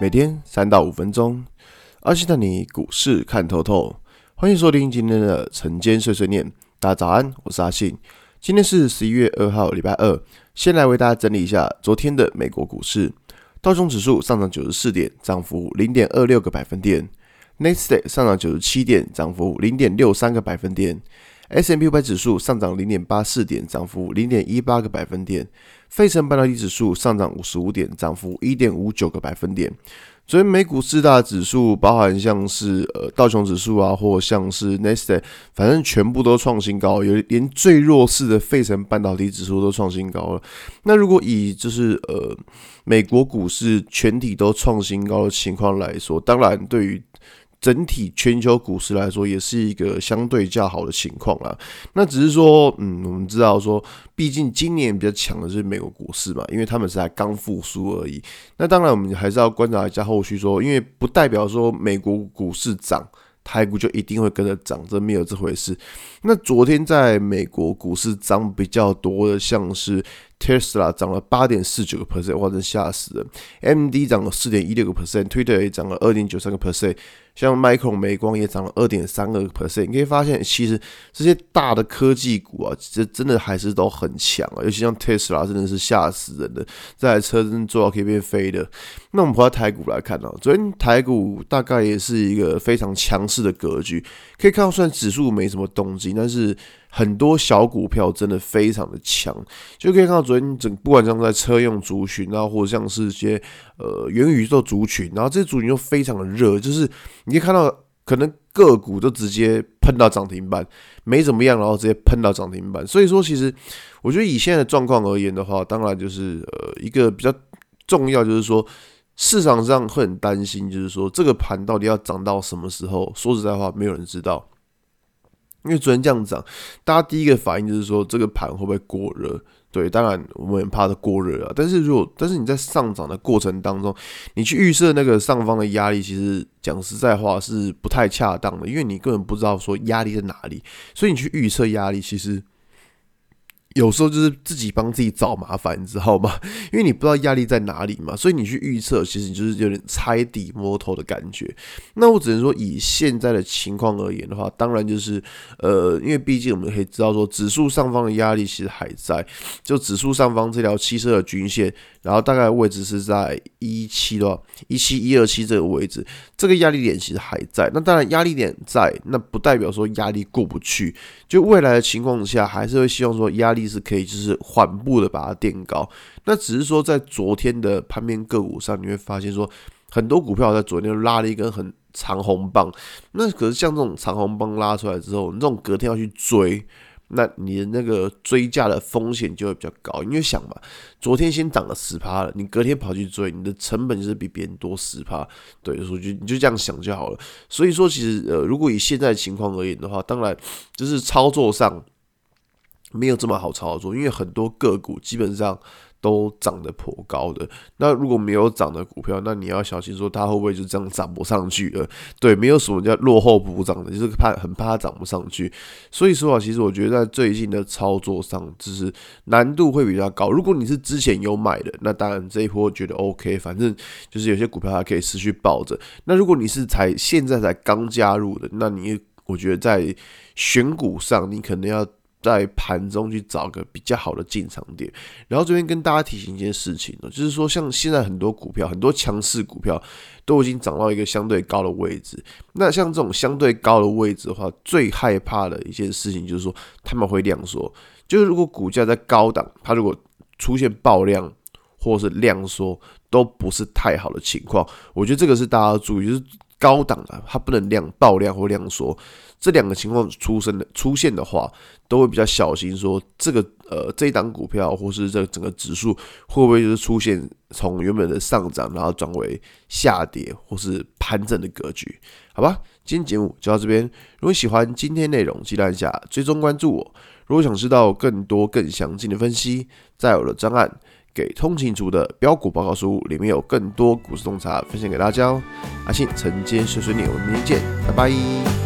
每天三到五分钟，阿信带你股市看透透。欢迎收听今天的晨间碎碎念。大家早安，我是阿信。今天是十一月二号，礼拜二。先来为大家整理一下昨天的美国股市。道琼指数上涨九十四点，涨幅零点二六个百分点。纳斯达克上涨九十七点，涨幅零点六三个百分点。S&P 五百指数上涨零点八四点，涨幅零点一八个百分点。费城半导体指数上涨五十五点，涨幅一点五九个百分点。昨天美股四大指数，包含像是呃道琼指数啊，或像是纳斯达克，反正全部都创新高，有连最弱势的费城半导体指数都创新高了。那如果以就是呃美国股市全体都创新高的情况来说，当然对于整体全球股市来说，也是一个相对较好的情况啦。那只是说，嗯，我们知道说，毕竟今年比较强的是美国股市嘛，因为他们是才刚复苏而已。那当然，我们还是要观察一下后续说，因为不代表说美国股市涨，台股就一定会跟着涨，这没有这回事。那昨天在美国股市涨比较多的，像是。Tesla 涨了八点四九个 percent，哇，真吓死人！MD 涨了四点一六个 percent，Twitter 也涨了二点九三个 percent，像 Micron 美光也涨了二点三个 percent。你可以发现，其实这些大的科技股啊，其实真的还是都很强啊，尤其像 Tesla 真的是吓死人的，这台车真的做到可以变飞的。那我们回到台股来看啊，昨天台股大概也是一个非常强势的格局，可以看到虽然指数没什么动静，但是。很多小股票真的非常的强，就可以看到昨天整不管像在车用族群啊，或者像是一些呃元宇宙族群，然后这些族群又非常的热，就是你可以看到可能个股都直接喷到涨停板，没怎么样，然后直接喷到涨停板。所以说，其实我觉得以现在的状况而言的话，当然就是呃一个比较重要，就是说市场上会很担心，就是说这个盘到底要涨到什么时候？说实在话，没有人知道。因为昨天这样涨，大家第一个反应就是说这个盘会不会过热？对，当然我们很怕它过热啊。但是如果但是你在上涨的过程当中，你去预设那个上方的压力，其实讲实在话是不太恰当的，因为你根本不知道说压力在哪里，所以你去预测压力其实。有时候就是自己帮自己找麻烦，你知道吗？因为你不知道压力在哪里嘛，所以你去预测，其实你就是有点猜底摸头的感觉。那我只能说，以现在的情况而言的话，当然就是呃，因为毕竟我们可以知道说，指数上方的压力其实还在，就指数上方这条七色的均线。然后大概位置是在一七多，一七一二七这个位置，这个压力点其实还在。那当然压力点在，那不代表说压力过不去。就未来的情况下，还是会希望说压力是可以就是缓步的把它垫高。那只是说在昨天的盘面个股上，你会发现说很多股票在昨天拉了一根很长红棒。那可是像这种长红棒拉出来之后，你这种隔天要去追。那你的那个追价的风险就会比较高，因为想嘛，昨天先涨了十趴了，你隔天跑去追，你的成本就是比别人多十趴，对，所以就你就这样想就好了。所以说，其实呃，如果以现在情况而言的话，当然就是操作上没有这么好操作，因为很多个股基本上。都涨得颇高的，那如果没有涨的股票，那你要小心说它会不会就这样涨不上去了？对，没有什么叫落后补涨的，就是怕很怕它涨不上去。所以说啊，其实我觉得在最近的操作上，就是难度会比较高。如果你是之前有买的，那当然这一波觉得 OK，反正就是有些股票还可以持续抱着。那如果你是才现在才刚加入的，那你我觉得在选股上，你可能要。在盘中去找个比较好的进场点，然后这边跟大家提醒一件事情呢，就是说像现在很多股票，很多强势股票都已经涨到一个相对高的位置。那像这种相对高的位置的话，最害怕的一件事情就是说他们会量缩。就是如果股价在高档，它如果出现爆量或是量缩，都不是太好的情况。我觉得这个是大家要注意，就是高档啊，它不能量爆量或量缩。这两个情况出生的出现的话，都会比较小心，说这个呃这一档股票或是这整个指数会不会就是出现从原本的上涨，然后转为下跌或是盘整的格局？好吧，今天节目就到这边。如果喜欢今天内容，记得按下追踪关注我。如果想知道更多更详尽的分析，在我的专案给通勤族的标股报告书里面有更多股市洞察分享给大家哦。阿信晨间碎碎念，我们明天见，拜拜。